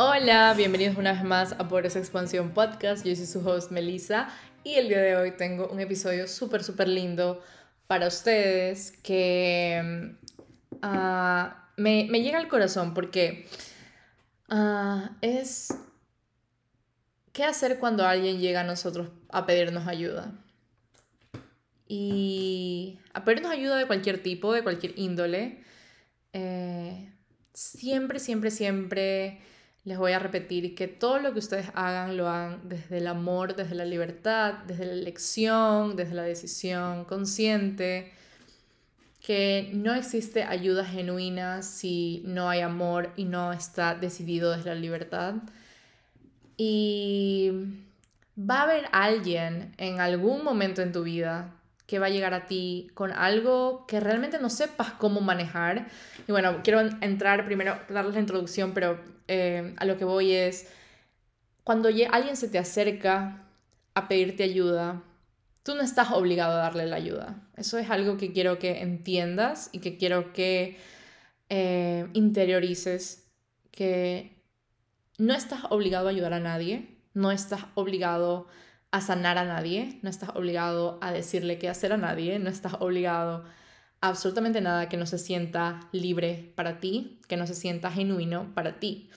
Hola, bienvenidos una vez más a Por esa Expansión Podcast. Yo soy su host Melissa y el día de hoy tengo un episodio súper, súper lindo para ustedes que ah, me, llega al corazón porque ah, es qué hacer cuando alguien llega a nosotros a pedirnos ayuda. Y a pedirnos ayuda de cualquier tipo, de cualquier índole. Eh, siempre, siempre, siempre les voy a repetir que todo lo que ustedes hagan lo hagan desde el amor, desde la libertad, desde la elección, desde la decisión consciente, que no existe ayuda genuina si no hay amor y no está decidido desde la libertad. Y va a haber alguien en algún momento en tu vida que va a llegar a ti con algo que realmente no sepas cómo manejar. Y bueno, quiero entrar primero, darles la introducción, pero eh, a lo que voy es, cuando alguien se te acerca a pedirte ayuda, tú no estás obligado a darle la ayuda. Eso es algo que quiero que entiendas y que quiero que eh, interiorices, que no estás obligado a ayudar a nadie, no estás obligado a sanar a nadie, no estás obligado a decirle qué hacer a nadie, no estás obligado a absolutamente nada que no se sienta libre para ti, que no se sienta genuino para ti.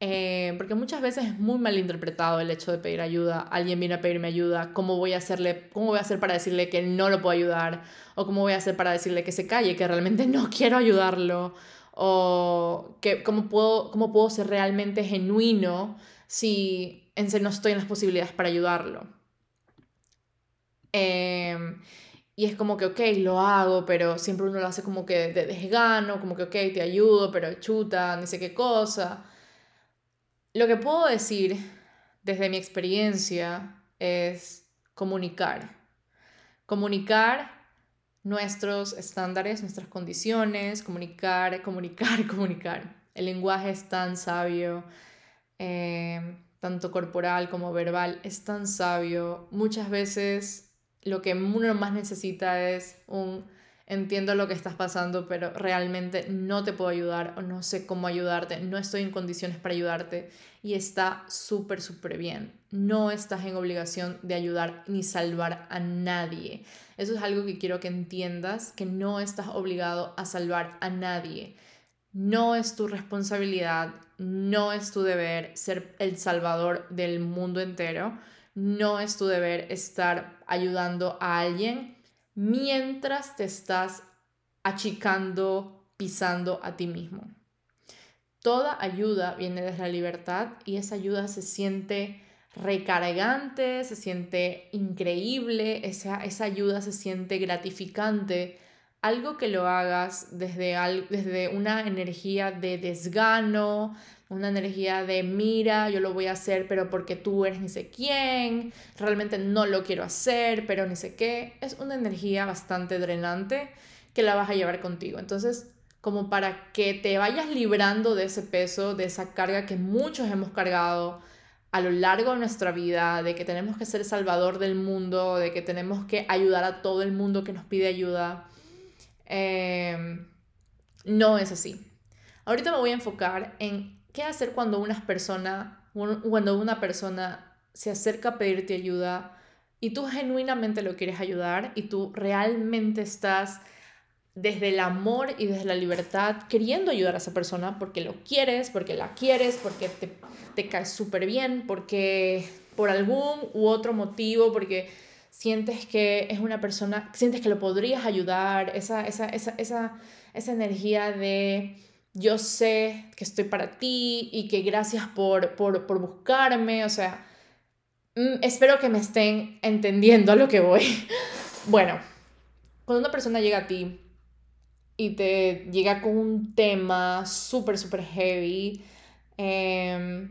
Eh, porque muchas veces es muy mal interpretado el hecho de pedir ayuda. Alguien viene a pedirme ayuda, ¿cómo voy a hacerle, cómo voy a hacer para decirle que no lo puedo ayudar? O cómo voy a hacer para decirle que se calle, que realmente no quiero ayudarlo? O que, ¿cómo, puedo, cómo puedo ser realmente genuino si en no estoy en las posibilidades para ayudarlo. Em, y es como que, ok, lo hago, pero siempre uno lo hace como que de desgano, como que, ok, te ayudo, pero chuta, ni sé qué cosa. Lo que puedo decir desde mi experiencia es comunicar. Comunicar nuestros estándares, nuestras condiciones, comunicar, comunicar, comunicar. El lenguaje es tan sabio. Eh, tanto corporal como verbal, es tan sabio. Muchas veces lo que uno más necesita es un entiendo lo que estás pasando, pero realmente no te puedo ayudar o no sé cómo ayudarte, no estoy en condiciones para ayudarte y está súper, súper bien. No estás en obligación de ayudar ni salvar a nadie. Eso es algo que quiero que entiendas, que no estás obligado a salvar a nadie. No es tu responsabilidad no es tu deber ser el salvador del mundo entero, no es tu deber estar ayudando a alguien mientras te estás achicando, pisando a ti mismo. Toda ayuda viene desde la libertad y esa ayuda se siente recargante, se siente increíble, esa, esa ayuda se siente gratificante algo que lo hagas desde, desde una energía de desgano, una energía de mira, yo lo voy a hacer, pero porque tú eres ni sé quién, realmente no lo quiero hacer, pero ni sé qué, es una energía bastante drenante que la vas a llevar contigo. Entonces, como para que te vayas librando de ese peso, de esa carga que muchos hemos cargado a lo largo de nuestra vida, de que tenemos que ser salvador del mundo, de que tenemos que ayudar a todo el mundo que nos pide ayuda Em, no es así. Ahorita me voy a enfocar en qué hacer cuando una persona, cuando una persona se acerca a pedirte ayuda y tú genuinamente lo quieres ayudar y tú realmente estás desde el amor y desde la libertad queriendo ayudar a esa persona porque lo quieres, porque la quieres, porque te, te caes súper bien, porque por algún u otro motivo, porque sientes que es una persona, sientes que lo podrías ayudar, esa, esa, esa, esa, esa energía de yo sé que estoy para ti y que gracias por, por, por buscarme, o sea, mm, espero que me estén entendiendo a lo que voy. bueno, cuando una persona llega a ti y te llega con un tema súper, súper heavy, eh,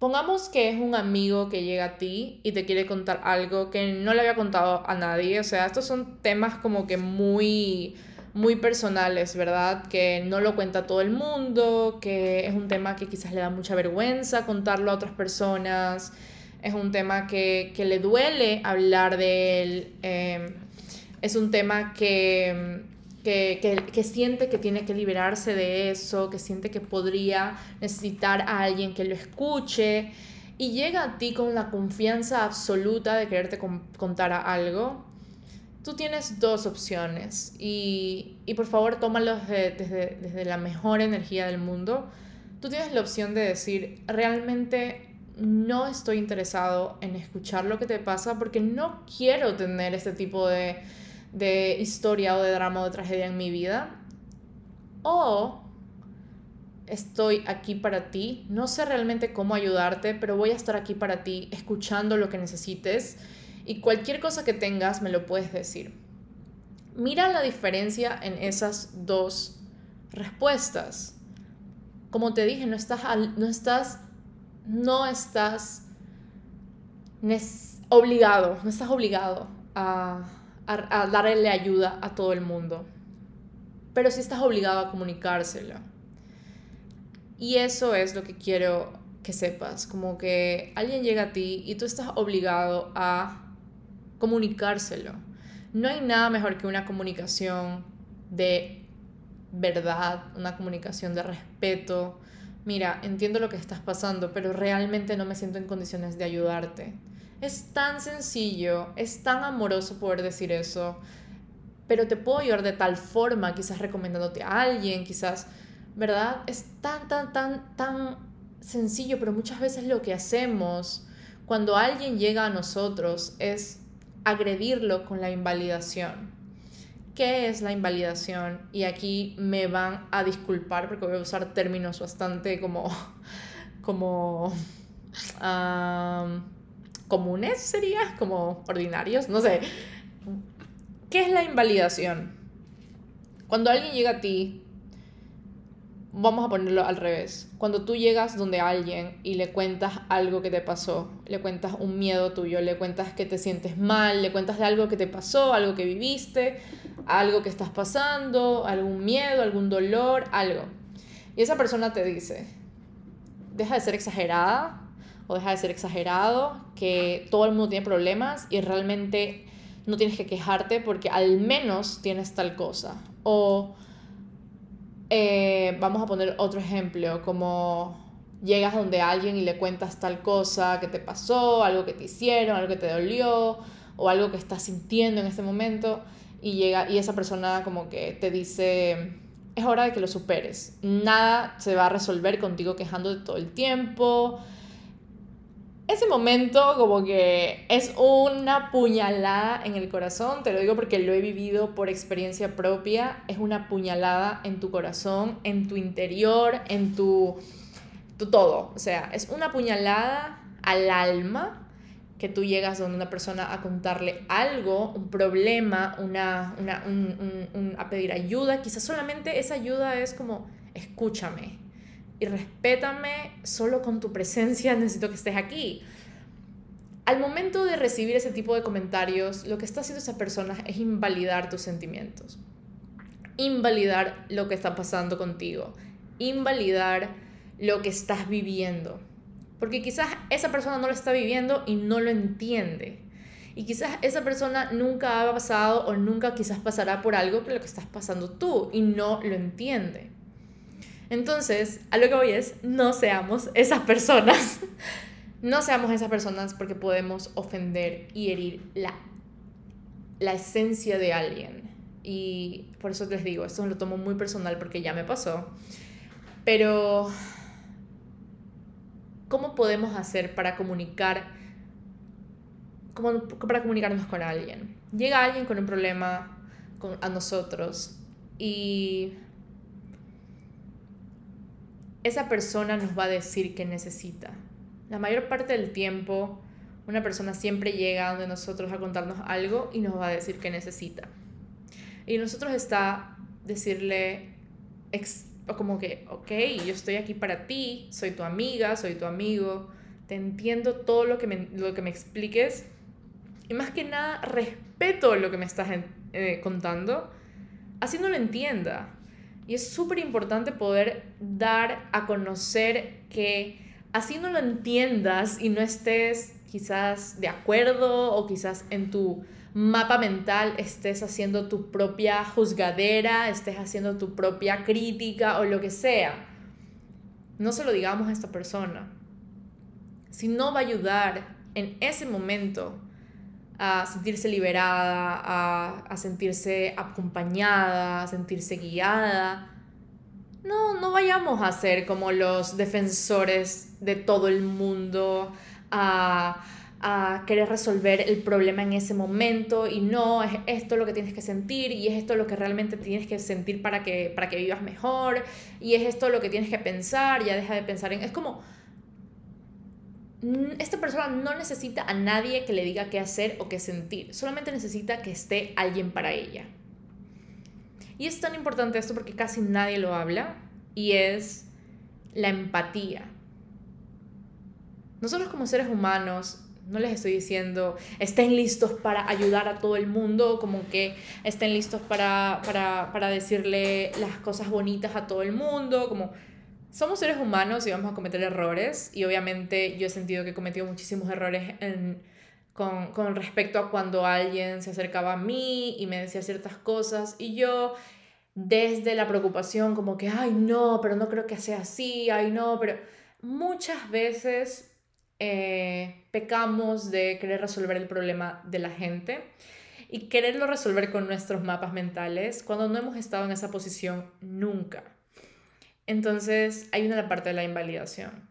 Pongamos que es un amigo que llega a ti y te quiere contar algo que no le había contado a nadie. O sea, estos son temas como que muy, muy personales, ¿verdad? Que no lo cuenta todo el mundo, que es un tema que quizás le da mucha vergüenza contarlo a otras personas. Es un tema que, que le duele hablar de él. Em, es un tema que que, que, siente que tiene que liberarse de eso, que siente que podría necesitar a alguien que lo escuche y llega a ti con la confianza absoluta de quererte contar algo, tú tienes dos opciones y, y por favor tómalos desde, desde la mejor energía del mundo. Tú tienes la opción de decir, realmente no estoy interesado en escuchar lo que te pasa porque no quiero tener este tipo de de historia o de drama o de tragedia en mi vida. O estoy aquí para ti, no sé realmente cómo ayudarte, pero voy a estar aquí para ti, escuchando lo que necesites y cualquier cosa que tengas me lo puedes decir. Mira la diferencia en esas dos respuestas. Como te dije, no estás, no estás, no estás obligado, no estás obligado a a, darle ayuda a todo el mundo. Pero si estás obligado a comunicársela. Y eso es lo que quiero que sepas, como que alguien llega a ti y tú estás obligado a comunicárselo. No hay nada mejor que una comunicación de verdad, una comunicación de respeto. Mira, entiendo lo que estás pasando, pero realmente no me siento en condiciones de ayudarte. Es tan sencillo, es tan amoroso poder decir eso, pero te puedo ayudar de tal forma, quizás recomendándote a alguien, quizás, ¿verdad? Es tan, tan, tan, tan sencillo, pero muchas veces lo que hacemos cuando alguien llega a nosotros es agredirlo con la invalidación. ¿Qué es la invalidación? Y aquí me van a disculpar porque voy a usar términos bastante como, como, comunes sería, como ordinarios, no sé. ¿Qué es la invalidación? Cuando alguien llega a ti, vamos a ponerlo al revés. Cuando tú llegas donde alguien y le cuentas algo que te pasó, le cuentas un miedo tuyo, le cuentas que te sientes mal, le cuentas de algo que te pasó, algo que viviste, algo que estás pasando, algún miedo, algún dolor, algo. Y esa persona te dice, deja de ser exagerada, o deja de ser exagerado, que todo el mundo tiene problemas y realmente no tienes que quejarte porque al menos tienes tal cosa. O eh, vamos a poner otro ejemplo, como llegas donde alguien y le cuentas tal cosa que te pasó, algo que te hicieron, algo que te dolió o algo que estás sintiendo en este momento y llega y esa persona como que te dice es hora de que lo superes. Nada se va a resolver contigo quejándote todo el tiempo ese momento como que es una puñalada en el corazón, te lo digo porque lo he vivido por experiencia propia, es una puñalada en tu corazón, en tu interior, en tu, tu todo, o sea, es una puñalada al alma que tú llegas donde una persona a contarle algo, un problema, una, una a pedir ayuda, quizás solamente esa ayuda es como, escúchame, y respétame solo con tu presencia, necesito que estés aquí. Al momento de recibir ese tipo de comentarios, lo que está haciendo esa persona es invalidar tus sentimientos, invalidar lo que está pasando contigo, invalidar lo que estás viviendo. Porque quizás esa persona no lo está viviendo y no lo entiende. Y quizás esa persona nunca ha pasado o nunca quizás pasará por algo por lo que estás pasando tú y no lo entiende. Entonces, a lo que voy es, no seamos esas personas. no seamos esas personas porque podemos ofender y herir la, la esencia de alguien. Y por eso les digo, esto lo tomo muy personal porque ya me pasó. Pero, ¿cómo podemos hacer para comunicar, para comunicarnos con alguien? Llega alguien con un problema con, a nosotros y esa persona nos va a decir que necesita. La mayor parte del tiempo, una persona siempre llega donde nosotros a contarnos algo y nos va a decir que necesita. Y nosotros está decirle como que, ok, yo estoy aquí para ti, soy tu amiga, soy tu amigo, te entiendo todo lo que me, lo que me expliques y más que nada respeto lo que me estás eh, contando, así no lo entienda. Y es súper importante poder dar a conocer que así no lo entiendas y no estés quizás de acuerdo o quizás en tu mapa mental estés haciendo tu propia juzgadera, estés haciendo tu propia crítica o lo que sea. No se lo digamos a esta persona. Si no va a ayudar en ese momento a sentirse liberada, a, a sentirse acompañada, a sentirse guiada, no, no vayamos a ser como los defensores de todo el mundo, a a querer resolver el problema en ese momento y no, es esto lo que tienes que sentir y es esto lo que realmente tienes que sentir para que, para que vivas mejor y es esto lo que tienes que pensar, ya deja de pensar en... Es como... Esta persona no necesita a nadie que le diga qué hacer o qué sentir, solamente necesita que esté alguien para ella. Y es tan importante esto porque casi nadie lo habla y es la empatía. Nosotros como seres humanos no les estoy diciendo estén listos para ayudar a todo el mundo, como que estén listos para, para, decirle las cosas bonitas a todo el mundo, como somos seres humanos y vamos a cometer errores y obviamente yo he sentido que he cometido muchísimos errores con, con respecto a cuando alguien se acercaba a mí y me decía ciertas cosas y yo desde la preocupación como que, ay no, pero no creo que sea así, ay no, pero muchas veces eh, pecamos de querer resolver el problema de la gente y quererlo resolver con nuestros mapas mentales cuando no hemos estado en esa posición nunca. Entonces, hay una parte de la invalidación.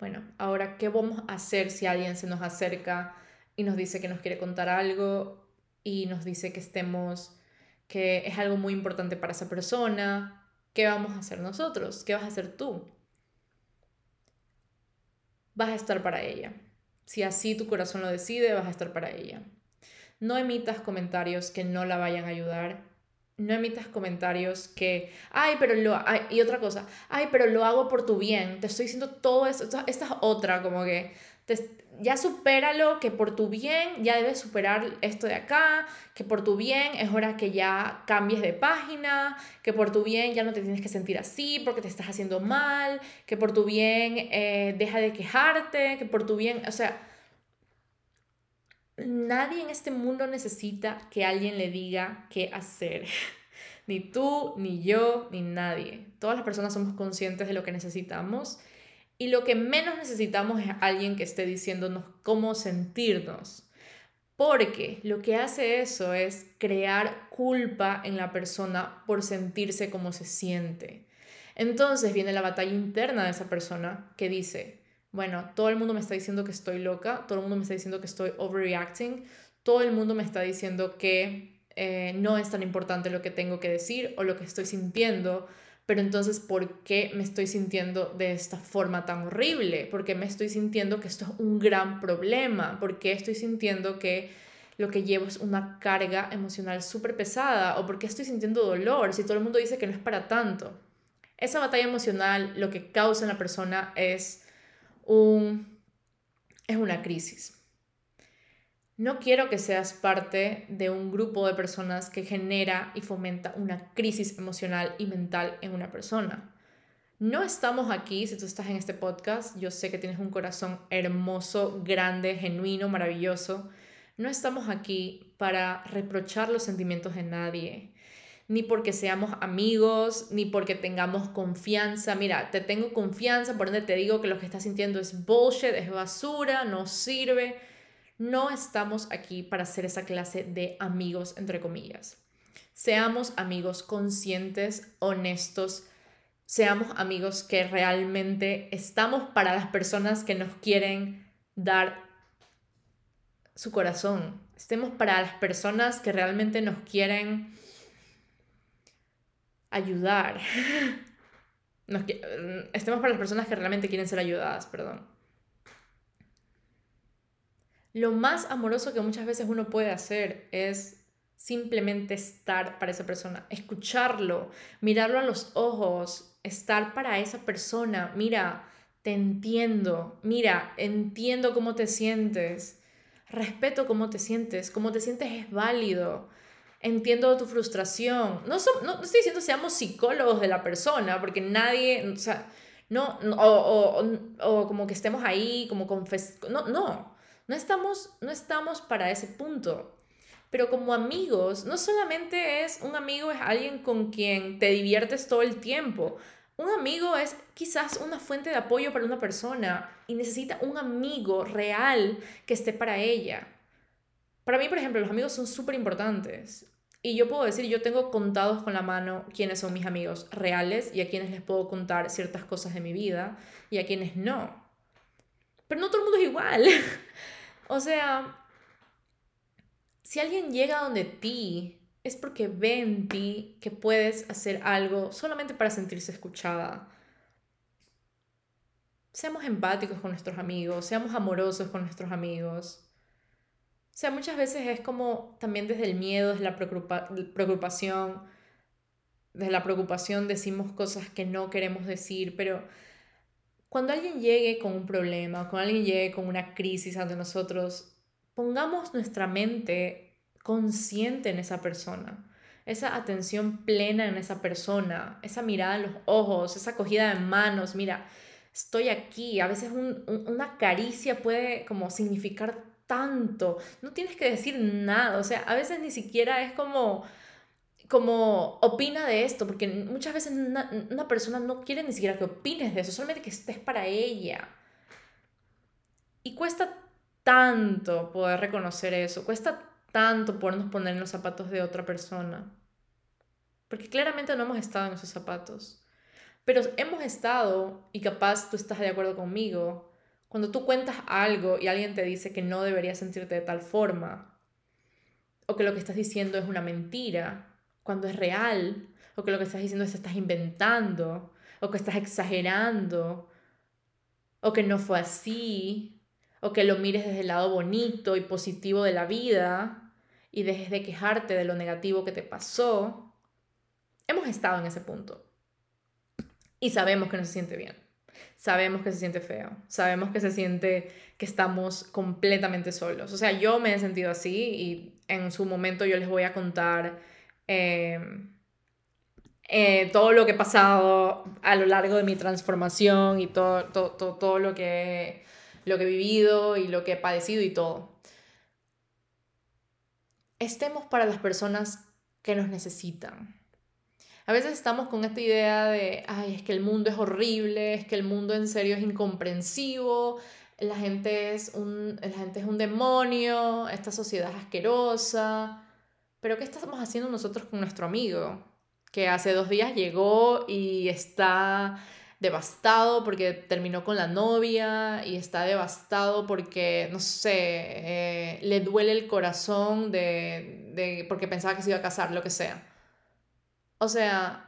Bueno, ahora, ¿qué vamos a hacer si alguien se nos acerca y nos dice que nos quiere contar algo y nos dice que estemos, que es algo muy importante para esa persona? ¿Qué vamos a hacer nosotros? ¿Qué vas a hacer tú? vas a estar para ella. Si así tu corazón lo decide, vas a estar para ella. No emitas comentarios que no la vayan a ayudar. No emitas comentarios que, ay, pero lo, y otra cosa, ay, pero lo hago por tu bien. Te estoy diciendo todo esto. Esta es otra, como que ya supéralo, que por tu bien ya debes superar esto de acá, que por tu bien es hora que ya cambies de página, que por tu bien ya no te tienes que sentir así porque te estás haciendo mal, que por tu bien eh, deja de quejarte, que por tu bien, o sea, nadie en este mundo necesita que alguien le diga qué hacer. Ni tú, ni yo, ni nadie. Todas las personas somos conscientes de lo que necesitamos y lo que menos necesitamos es alguien que esté diciéndonos cómo sentirnos. Porque lo que hace eso es crear culpa en la persona por sentirse como se siente. Entonces viene la batalla interna de esa persona que dice, bueno, todo el mundo me está diciendo que estoy loca, todo el mundo me está diciendo que estoy overreacting, todo el mundo me está diciendo que eh, no es tan importante lo que tengo que decir o lo que estoy sintiendo, pero entonces, ¿por qué me estoy sintiendo de esta forma tan horrible? ¿Por qué me estoy sintiendo que esto es un gran problema? ¿Por qué estoy sintiendo que lo que llevo es una carga emocional súper pesada? ¿O por qué estoy sintiendo dolor si todo el mundo dice que no es para tanto? Esa batalla emocional lo que causa en la persona es, un, es una crisis. No quiero que seas parte de un grupo de personas que genera y fomenta una crisis emocional y mental en una persona. No estamos aquí, si tú estás en este podcast, yo sé que tienes un corazón hermoso, grande, genuino, maravilloso. No estamos aquí para reprochar los sentimientos de nadie, ni porque seamos amigos, ni porque tengamos confianza. Mira, te tengo confianza, por ende te digo que lo que estás sintiendo es bullshit, es basura, no sirve no estamos aquí para ser esa clase de amigos, entre comillas. Seamos amigos conscientes, honestos, seamos amigos que realmente estamos para las personas que nos quieren dar su corazón. Estemos para las personas que realmente nos quieren ayudar. estemos para las personas que realmente quieren ser ayudadas, perdón. Lo más amoroso que muchas veces uno puede hacer es simplemente estar para esa persona, escucharlo, mirarlo a los ojos, estar para esa persona. Mira, te entiendo, mira, entiendo cómo te sientes, respeto cómo te sientes, cómo te sientes es válido, entiendo tu frustración. No, no, estoy diciendo seamos psicólogos de la persona, porque nadie, o sea, no, o, o, o, como que estemos ahí, como confes... No, no, No estamos, no estamos para ese punto. Pero como amigos, no solamente es un amigo, es alguien con quien te diviertes todo el tiempo. Un amigo es quizás una fuente de apoyo para una persona y necesita un amigo real que esté para ella. Para mí, por ejemplo, los amigos son súper importantes. Y yo puedo decir, yo tengo contados con la mano quiénes son mis amigos reales y a quienes les puedo contar ciertas cosas de mi vida y a quienes no. Pero no todo el mundo es igual. o sea, si alguien llega donde ti, es porque ve en ti que puedes hacer algo solamente para sentirse escuchada. Seamos empáticos con nuestros amigos, seamos amorosos con nuestros amigos. O sea, muchas veces es como también desde el miedo, desde la preocupación, desde la preocupación decimos cosas que no queremos decir, pero cuando alguien llegue con un problema, cuando alguien llegue con una crisis ante nosotros, pongamos nuestra mente consciente en esa persona, esa atención plena en esa persona, esa mirada en los ojos, esa acogida de manos, mira, estoy aquí, a veces una caricia puede como significar tanto, no tienes que decir nada, o sea, a veces ni siquiera es como como opina de esto, porque muchas veces una, una, persona no quiere ni siquiera que opines de eso, solamente que estés para ella. Y cuesta tanto poder reconocer eso, cuesta tanto podernos poner en los zapatos de otra persona, porque claramente no hemos estado en esos zapatos, pero hemos estado, y capaz tú estás de acuerdo conmigo, cuando tú cuentas algo y alguien te dice que no deberías sentirte de tal forma, o que lo que estás diciendo es una mentira, cuando es real, o que lo que estás diciendo es que estás inventando, o que estás exagerando, o que no fue así, o que lo mires desde el lado bonito y positivo de la vida y dejes de quejarte de lo negativo que te pasó. Hemos estado en ese punto y sabemos que no se siente bien sabemos que se siente feo, sabemos que se siente que estamos completamente solos. O sea, yo me he sentido así y en su momento yo les voy a contar em, eh, todo lo que he pasado a lo largo de mi transformación y todo, todo, todo, todo lo, que, lo que he vivido y lo que he padecido y todo. Estemos para las personas que nos necesitan a veces estamos con esta idea de, ay, es que el mundo es horrible, es que el mundo en serio es incomprensivo, la gente es un, la gente es un demonio, esta sociedad es asquerosa. Pero ¿qué estamos haciendo nosotros con nuestro amigo? Que hace dos días llegó y está devastado porque terminó con la novia y está devastado porque, no sé, eh, le duele el corazón de, de, porque pensaba que se iba a casar, lo que sea. O sea,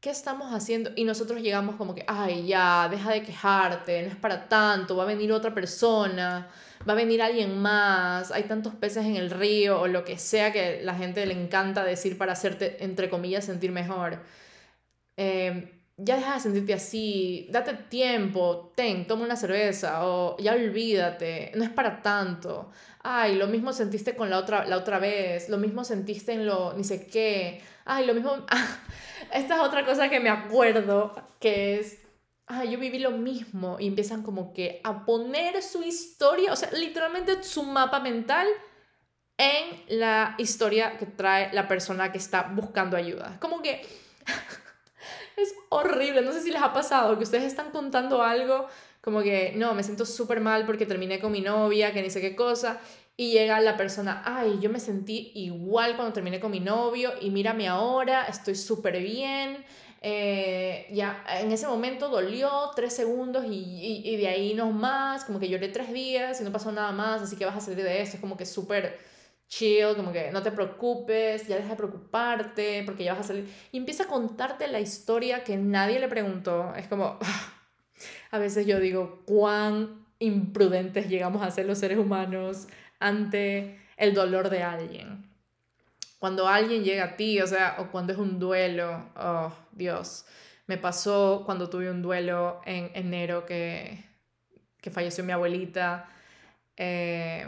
¿qué estamos haciendo? Y nosotros llegamos como que, ay, ya, deja de quejarte, no es para tanto, va a venir otra persona, va a venir alguien más, hay tantos peces en el río o lo que sea que la gente le encanta decir para hacerte, entre comillas, sentir mejor. Em, ya deja de sentirte así, date tiempo, ten, toma una cerveza o ya olvídate, no es para tanto. Ay, lo mismo sentiste con la otra, la otra vez, lo mismo sentiste en lo, ni sé qué Ay, lo mismo. esta es otra cosa que me acuerdo, que es. Ay, yo viví lo mismo. Y empiezan como que a poner su historia, o sea, literalmente su mapa mental en la historia que trae la persona que está buscando ayuda. Como que es horrible. No sé si les ha pasado que ustedes están contando algo como que, no, me siento súper mal porque terminé con mi novia, que ni sé qué cosa y llega la persona, ay, yo me sentí igual cuando terminé con mi novio y mírame ahora, estoy súper bien. Eh, ya en ese momento dolió tres segundos y, y, de ahí no más, como que lloré tres días y no pasó nada más, así que vas a salir de esto, es como que súper chill, como que no te preocupes, ya deja de preocuparte porque ya vas a salir. Y empieza a contarte la historia que nadie le preguntó, es como, a veces yo digo, cuán imprudentes llegamos a ser los seres humanos ante el dolor de alguien. Cuando alguien llega a ti, o sea, o cuando es un duelo, oh Dios, me pasó cuando tuve un duelo en enero que, que falleció mi abuelita. Eh,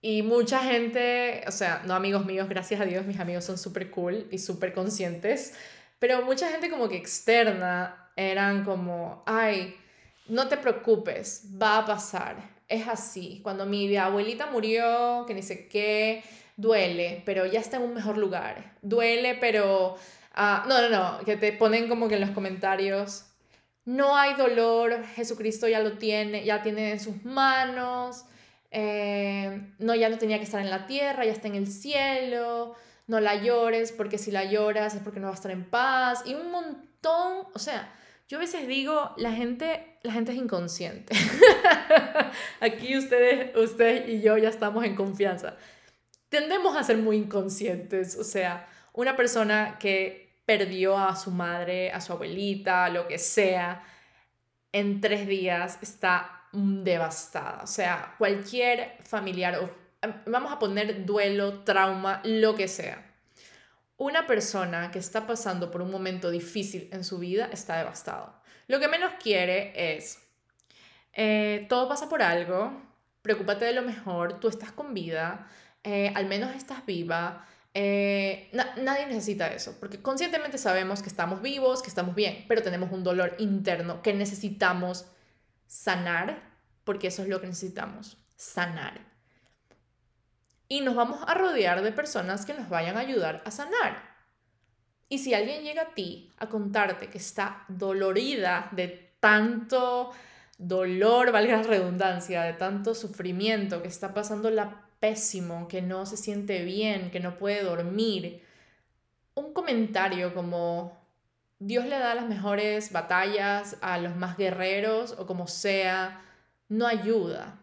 y mucha gente, o sea, no amigos míos, gracias a Dios, mis amigos son súper cool y súper conscientes, pero mucha gente como que externa eran como, ay, no te preocupes, va a pasar es así. Cuando mi abuelita murió, que ni sé qué, duele, pero ya está en un mejor lugar. Duele, pero... ah, no, no, no, que te ponen como que en los comentarios, no hay dolor, Jesucristo ya lo tiene, ya tiene en sus manos, eh, no, ya no tenía que estar en la tierra, ya está en el cielo, no la llores porque si la lloras es porque no va a estar en paz y un montón, o sea, yo a veces digo, la gente, la gente es inconsciente. Aquí ustedes, ustedes y yo ya estamos en confianza. Tendemos a ser muy inconscientes, o sea, una persona que perdió a su madre, a su abuelita, lo que sea, en tres días está devastada. O sea, cualquier familiar, vamos a poner duelo, trauma, lo que sea una persona que está pasando por un momento difícil en su vida está devastado. Lo que menos quiere es, eh, todo pasa por algo, preocúpate de lo mejor, tú estás con vida, eh, al menos estás viva. Eh, nadie necesita eso, porque conscientemente sabemos que estamos vivos, que estamos bien, pero tenemos un dolor interno que necesitamos sanar, porque eso es lo que necesitamos, sanar y nos vamos a rodear de personas que nos vayan a ayudar a sanar. Y si alguien llega a ti a contarte que está dolorida de tanto dolor, valga la redundancia, de tanto sufrimiento, que está pasando la pésimo, que no se siente bien, que no puede dormir, un comentario como Dios le da las mejores batallas a los más guerreros o como sea, no ayuda.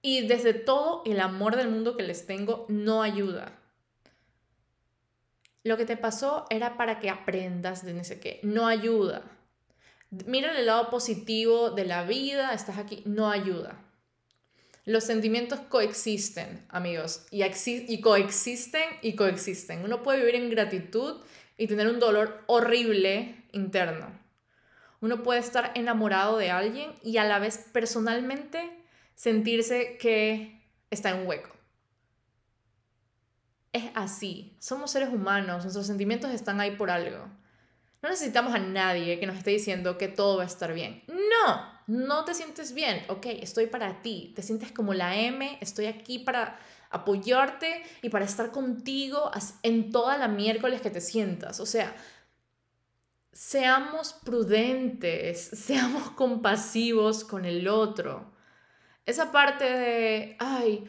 Y desde todo el amor del mundo que les tengo, no ayuda. Lo que te pasó era para que aprendas de no sé qué. No ayuda. Mira el lado positivo de la vida, estás aquí, no ayuda. Los sentimientos coexisten, amigos, y, y coexisten y coexisten. Uno puede vivir en gratitud y tener un dolor horrible interno. Uno puede estar enamorado de alguien y a la vez personalmente sentirse que está en un hueco. Es así, somos seres humanos, nuestros sentimientos están ahí por algo. No necesitamos a nadie que nos esté diciendo que todo va a estar bien. No, no te sientes bien. Ok, estoy para ti. Te sientes como la M, estoy aquí para apoyarte y para estar contigo en toda la miércoles que te sientas. O sea, seamos prudentes, seamos compasivos con el otro. Esa parte de, ay,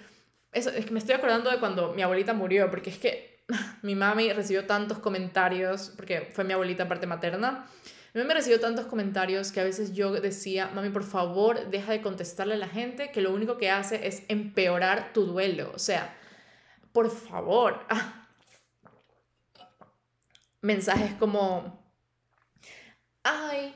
eso, es que me estoy acordando de cuando mi abuelita murió, porque es que mi mami recibió tantos comentarios, porque fue mi abuelita parte materna, mi mami recibió tantos comentarios que a veces yo decía, mami, por favor, deja de contestarle a la gente que lo único que hace es empeorar tu duelo. O sea, por favor. Mensajes como, ay,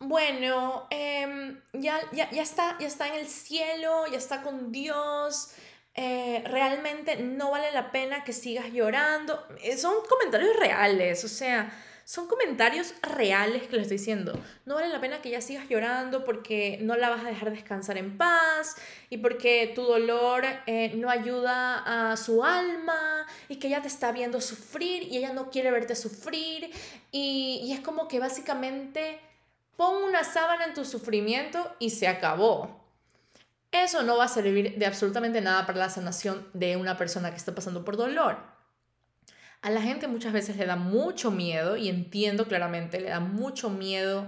bueno, em, ya, ya, está, ya está en el cielo, ya está con Dios, eh, realmente no vale la pena que sigas llorando. Eh, son comentarios reales, o sea, son comentarios reales que le estoy diciendo. No vale la pena que ya sigas llorando porque no la vas a dejar descansar en paz y porque tu dolor eh, no ayuda a su alma y que ella te está viendo sufrir y ella no quiere verte sufrir y, y es como que básicamente pon una sábana en tu sufrimiento y se acabó. Eso no va a servir de absolutamente nada para la sanación de una persona que está pasando por dolor. A la gente muchas veces le da mucho miedo, y entiendo claramente, le da mucho miedo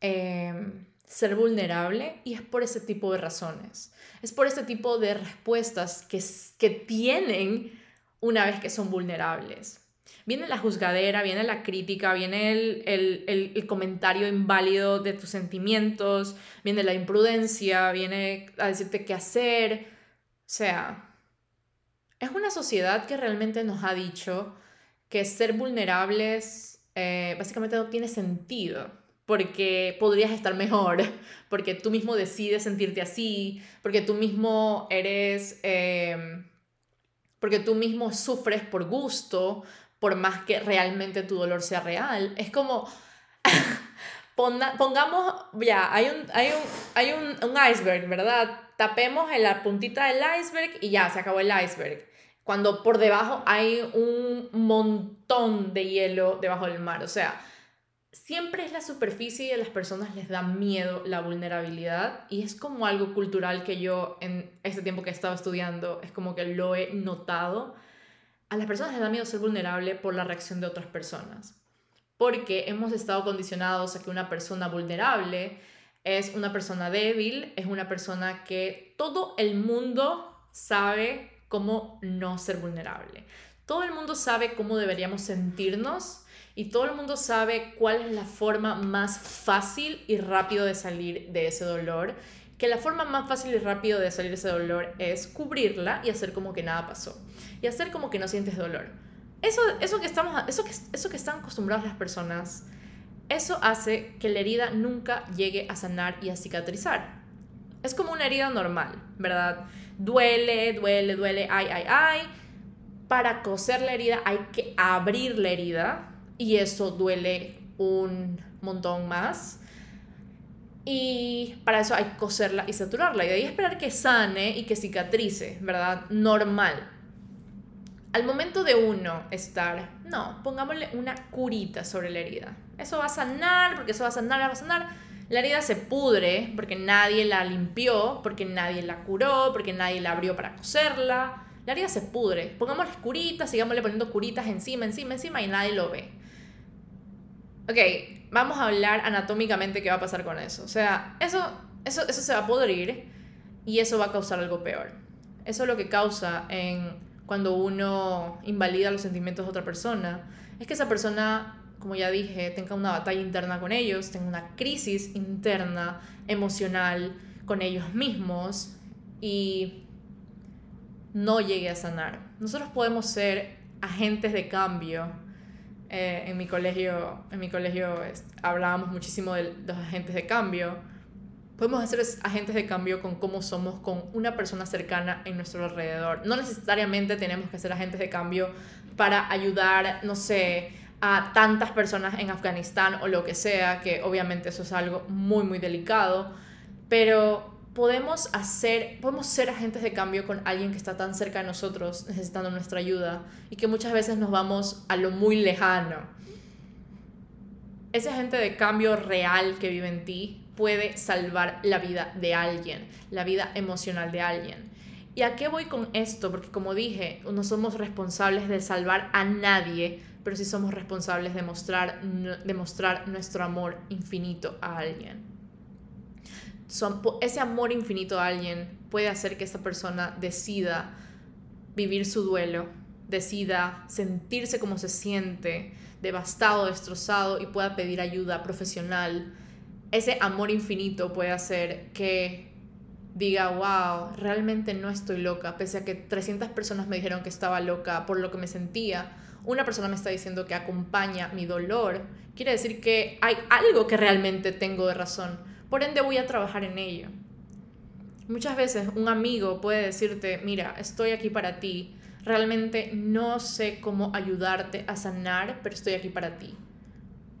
em, ser vulnerable y es por ese tipo de razones. Es por ese tipo de respuestas que, que tienen una vez que son vulnerables. Viene la juzgadera, viene la crítica, viene el, comentario inválido de tus sentimientos, viene la imprudencia, viene a decirte qué hacer. O sea, es una sociedad que realmente nos ha dicho que ser vulnerables eh, básicamente no tiene sentido porque podrías estar mejor, porque tú mismo decides sentirte así, porque tú mismo eres, eh, porque tú mismo sufres por gusto, por más que realmente tu dolor sea real. Es como, pongamos, ya, hay, un, hay, un, hay un, un iceberg, ¿verdad? Tapemos en la puntita del iceberg y ya, se acabó el iceberg. Cuando por debajo hay un montón de hielo debajo del mar. O sea, siempre es la superficie y a las personas les da miedo la vulnerabilidad y es como algo cultural que yo en este tiempo que he estado estudiando es como que lo he notado. A las personas les da miedo ser vulnerable por la reacción de otras personas. Porque hemos estado condicionados a que una persona vulnerable es una persona débil, es una persona que todo el mundo sabe cómo no ser vulnerable. Todo el mundo sabe cómo deberíamos sentirnos y todo el mundo sabe cuál es la forma más fácil y rápido de salir de ese dolor. Que la forma más fácil y rápido de salir ese dolor es cubrirla y hacer como que nada pasó. Y hacer como que no sientes dolor. Eso, eso, que, estamos, eso, eso que están acostumbradas las personas, eso hace que la herida nunca llegue a sanar y a cicatrizar. Es como una herida normal, ¿verdad? Duele, duele, duele, ay, ay, ay. Para coser la herida hay que abrir la herida y eso duele un montón más. Y para eso hay que coserla y saturarla. Y de ahí esperar que sane y que cicatrice, ¿verdad? Normal. Al momento de uno estar, no, pongámosle una curita sobre la herida. Eso va a sanar, porque eso va a sanar, va a sanar. La herida se pudre porque nadie la limpió, porque nadie la curó, porque nadie la abrió para coserla. La herida se pudre. Pongámosle curitas, sigámosle poniendo curitas encima, encima, encima y nadie lo ve. Ok, vamos a hablar anatómicamente qué va a pasar con eso. O sea, eso, eso, eso se va a pudrir y eso va a causar algo peor. Eso es lo que causa en cuando uno invalida los sentimientos de otra persona. Es que esa persona, como ya dije, tenga una batalla interna con ellos, tenga una crisis interna emocional con ellos mismos y no llegue a sanar. Nosotros podemos ser agentes de cambio eh, en mi colegio, en mi colegio hablábamos muchísimo de los agentes de cambio. Podemos hacer agentes de cambio con cómo somos con una persona cercana en nuestro alrededor. No necesariamente tenemos que ser agentes de cambio para ayudar, no sé, a tantas personas en Afganistán o lo que sea, que obviamente eso es algo muy, muy delicado, pero podemos hacer, podemos ser agentes de cambio con alguien que está tan cerca de nosotros necesitando nuestra ayuda y que muchas veces nos vamos a lo muy lejano. Ese agente de cambio real que vive en ti puede salvar la vida de alguien, la vida emocional de alguien. ¿Y a qué voy con esto? Porque como dije, no somos responsables de salvar a nadie, pero sí somos responsables de mostrar, de mostrar nuestro amor infinito a alguien ese amor infinito a alguien puede hacer que esa persona decida vivir su duelo, decida sentirse como se siente, devastado, destrozado y pueda pedir ayuda profesional. Ese amor infinito puede hacer que diga, wow, realmente no estoy loca, pese a que 300 personas me dijeron que estaba loca por lo que me sentía. Una persona me está diciendo que acompaña mi dolor. Quiere decir que hay algo que realmente tengo de razón por ende voy a trabajar en ello. Muchas veces un amigo puede decirte, mira, estoy aquí para ti, realmente no sé cómo ayudarte a sanar, pero estoy aquí para ti.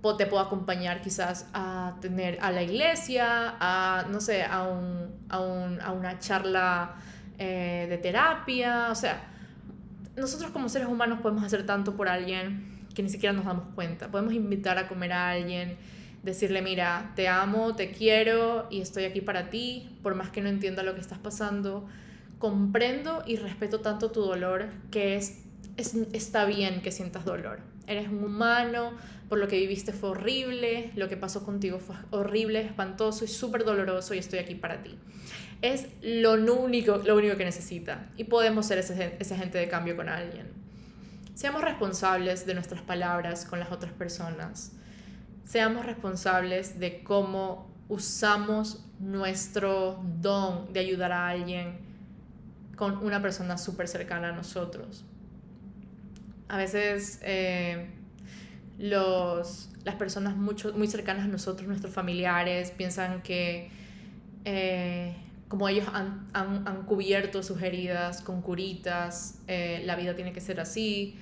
O te puedo acompañar quizás a tener a la iglesia, a, no sé, a, un, a, un, a una charla eh, de terapia, o sea, nosotros como seres humanos podemos hacer tanto por alguien que ni siquiera nos damos cuenta. Podemos invitar a comer a alguien, decirle, mira, te amo, te quiero y estoy aquí para ti, por más que no entienda lo que estás pasando, comprendo y respeto tanto tu dolor que es, está bien que sientas dolor. Eres un humano, por lo que viviste fue horrible, lo que pasó contigo fue horrible, espantoso y súper doloroso y estoy aquí para ti. Es lo único, lo único que necesita y podemos ser ese, ese agente de cambio con alguien. Seamos responsables de nuestras palabras con las otras personas seamos responsables de cómo usamos nuestro don de ayudar a alguien con una persona súper cercana a nosotros. A veces eh, los, las personas mucho, muy cercanas a nosotros, nuestros familiares, piensan que eh, como ellos han, han, han, cubierto sus heridas con curitas, eh, la vida tiene que ser así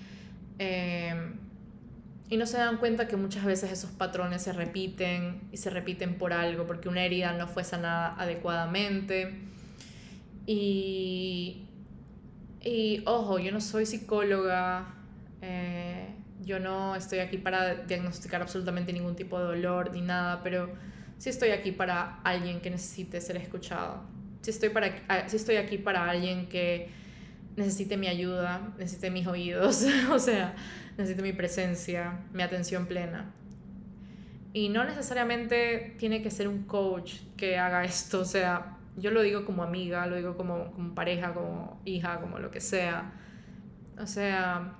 y no se dan cuenta que muchas veces esos patrones se repiten y se repiten por algo, porque una herida no fue sanada adecuadamente. Y, y ojo, yo no soy psicóloga, eh, Yo no estoy aquí para diagnosticar absolutamente ningún tipo de dolor ni nada, pero sí estoy aquí para alguien que necesite ser escuchado. Sí estoy, para, ah, sí estoy aquí para alguien que necesite mi ayuda, necesite mis oídos, o sea, necesite mi presencia, mi atención plena. Y no necesariamente tiene que ser un coach que haga esto, o sea, yo lo digo como amiga, lo digo como, como pareja, como hija, como lo que sea. O sea,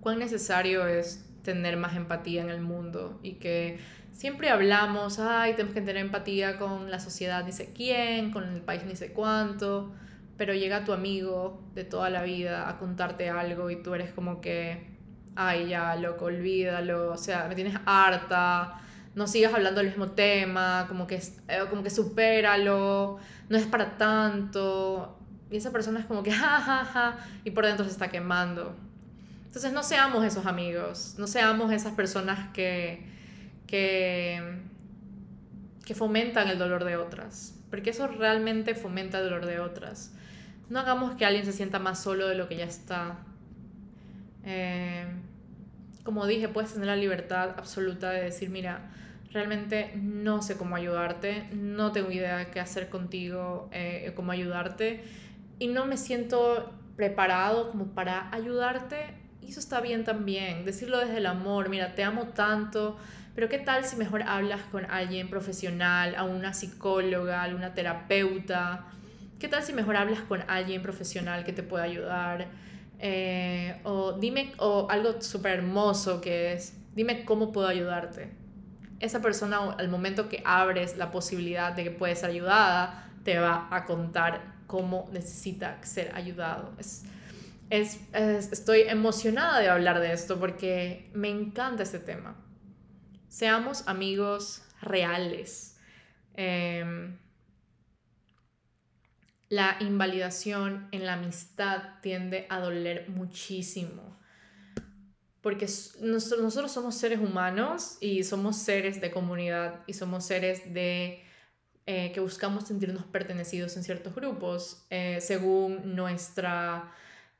cuán necesario es tener más empatía en el mundo y que siempre hablamos, ay, tenemos que tener empatía con la sociedad ni sé quién, con el país ni sé cuánto, pero llega tu amigo de toda la vida a contarte algo y tú eres como que, ay, ya, loco, olvídalo, o sea, me tienes harta, no sigas hablando del mismo tema, como que, eh, como que supéralo, no es para tanto. Y esa persona es como que, jajaja, ja, ja, y por dentro se está quemando. Entonces no seamos esos amigos, no seamos esas personas que, que, que fomentan el dolor de otras, porque eso realmente fomenta el dolor de otras. No hagamos que alguien se sienta más solo de lo que ya está. Eh, como dije, puedes tener la libertad absoluta de decir, mira, realmente no sé cómo ayudarte, no tengo idea de qué hacer contigo, eh, cómo ayudarte, y no me siento preparado como para ayudarte, y eso está bien también, decirlo desde el amor, mira, te amo tanto, pero ¿qué tal si mejor hablas con alguien profesional, a una psicóloga, a una terapeuta? ¿Qué tal si mejor hablas con alguien profesional que te pueda ayudar? Eh, o dime, o algo súper hermoso que es, dime cómo puedo ayudarte esa persona al momento que abres la posibilidad de que puedes ser ayudada, te va a contar cómo necesita ser ayudado. Es, es, estoy emocionada de hablar de esto porque me encanta este tema. Seamos amigos reales. Em, la invalidación en la amistad tiende a doler muchísimo porque nosotros somos seres humanos y somos seres de comunidad y somos seres de eh, que buscamos sentirnos pertenecidos en ciertos grupos eh, según nuestra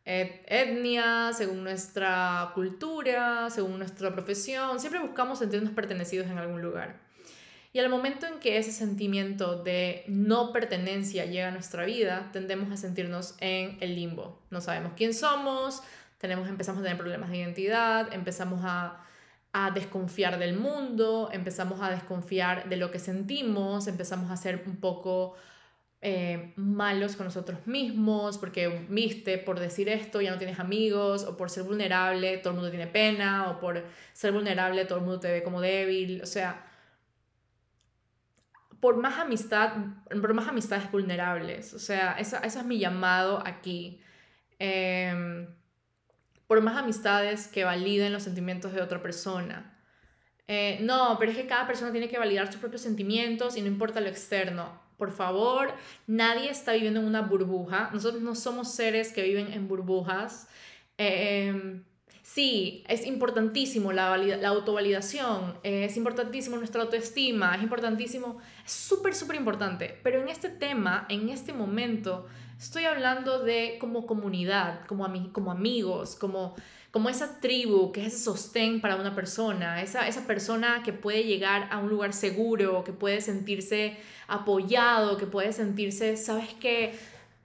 etnia, según nuestra cultura, según nuestra profesión. Siempre buscamos sentirnos pertenecidos en algún lugar. Y al momento en que ese sentimiento de no pertenencia llega a nuestra vida, tendemos a sentirnos en el limbo. No sabemos quién somos, tenemos, empezamos a tener problemas de identidad, empezamos a, a desconfiar del mundo, empezamos a desconfiar de lo que sentimos, empezamos a ser un poco eh, malos con nosotros mismos, porque viste, por decir esto ya no tienes amigos, o por ser vulnerable todo el mundo tiene pena, o por ser vulnerable todo el mundo te ve como débil, o sea, por más amistad, por más amistades vulnerables, o sea, esa, ese es mi llamado aquí. Eh, por más amistades que validen los sentimientos de otra persona. Eh, no, pero es que cada persona tiene que validar sus propios sentimientos y no importa lo externo. Por favor, nadie está viviendo en una burbuja. Nosotros no somos seres que viven en burbujas. Em, sí, es importantísimo la, la autovalidación, eh, es importantísimo nuestra autoestima, es importantísimo, es súper, súper importante. Pero en este tema, en este momento, Estoy hablando de como comunidad, como, como amigos, como, como esa tribu que es ese sostén para una persona, esa, esa persona que puede llegar a un lugar seguro, que puede sentirse apoyado, que puede sentirse, sabes que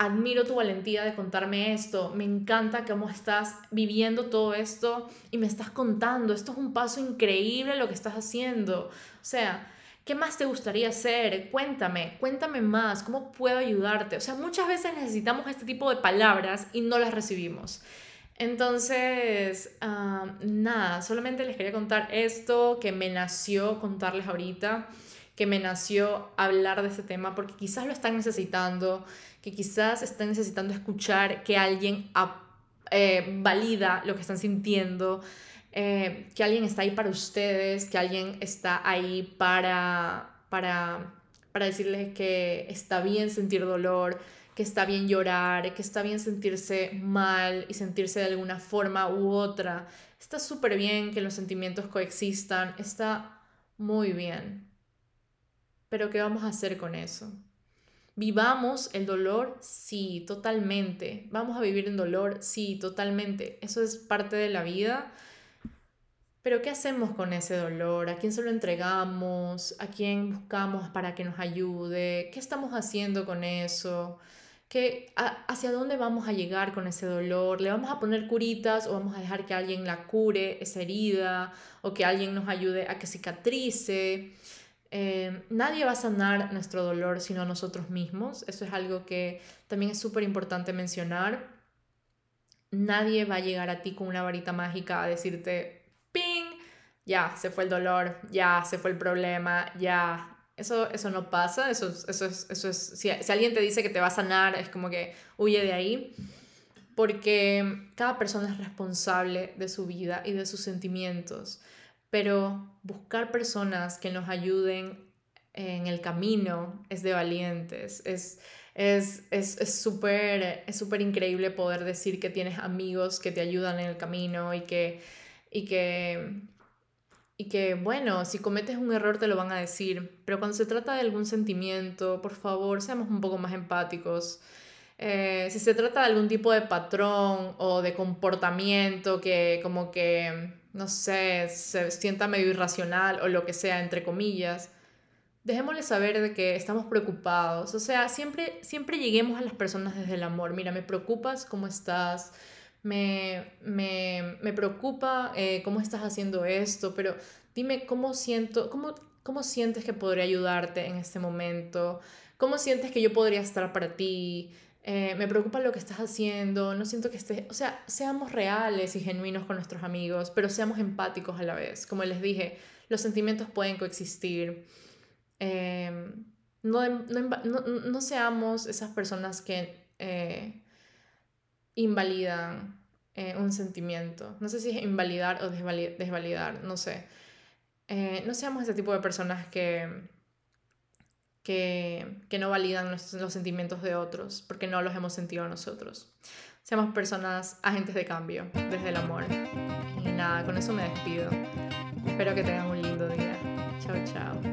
admiro tu valentía de contarme esto, me encanta cómo estás viviendo todo esto y me estás contando, esto es un paso increíble lo que estás haciendo. O sea, ¿Qué más te gustaría hacer? Cuéntame, cuéntame más, ¿cómo puedo ayudarte? O sea, muchas veces necesitamos este tipo de palabras y no las recibimos. Entonces, ah, nada, solamente les quería contar esto que me nació contarles ahorita, que me nació hablar de este tema, porque quizás lo están necesitando, que quizás están necesitando escuchar que alguien eh, valida lo que están sintiendo. Eh, que alguien está ahí para ustedes, que alguien está ahí para, para, para decirles que está bien sentir dolor, que está bien llorar, que está bien sentirse mal y sentirse de alguna forma u otra. Está súper bien que los sentimientos coexistan, está muy bien. Pero ¿qué vamos a hacer con eso? Vivamos el dolor, sí, totalmente. Vamos a vivir en dolor, sí, totalmente. Eso es parte de la vida. Pero ¿qué hacemos con ese dolor? ¿A quién se lo entregamos? ¿A quién buscamos para que nos ayude? ¿Qué estamos haciendo con eso? ¿Qué, ¿Hacia dónde vamos a llegar con ese dolor? ¿Le vamos a poner curitas o vamos a dejar que alguien la cure, esa herida, o que alguien nos ayude a que cicatrice? Eh, nadie va a sanar nuestro dolor sino nosotros mismos. Eso es algo que también es súper importante mencionar. Nadie va a llegar a ti con una varita mágica a decirte, ¡ping! Ya, se fue el dolor, ya, se fue el problema, ya. Eso, eso no pasa, eso, eso es, eso es si, si alguien te dice que te va a sanar, es como que huye de ahí, porque cada persona es responsable de su vida y de sus sentimientos pero buscar personas que nos ayuden en el camino es de valientes, es es es súper es súper increíble poder decir que tienes amigos que te ayudan en el camino y que y que y que bueno, si cometes un error te lo van a decir, pero cuando se trata de algún sentimiento, por favor, seamos un poco más empáticos. Eh, si se trata de algún tipo de patrón o de comportamiento que como que no sé, se sienta medio irracional o lo que sea, entre comillas, dejémosle saber de que estamos preocupados. O sea, siempre, siempre lleguemos a las personas desde el amor. Mira, me preocupas cómo estás, me, me, me preocupa eh, cómo estás haciendo esto, pero dime cómo siento, cómo, cómo sientes que podría ayudarte en este momento, cómo sientes que yo podría estar para ti. Eh, me preocupa lo que estás haciendo, no siento que estés, o sea, seamos reales y genuinos con nuestros amigos, pero seamos empáticos a la vez. Como les dije, los sentimientos pueden coexistir. Em, no, no, no, seamos esas personas que eh, invalidan eh, un sentimiento. No sé si es invalidar o desvalidar, no sé. no seamos ese tipo de personas que que, no validan los, sentimientos de otros porque no los hemos sentido nosotros. Seamos personas agentes de cambio desde el amor. Y nada, con eso me despido. Espero que tengan un lindo día. Chao, chao.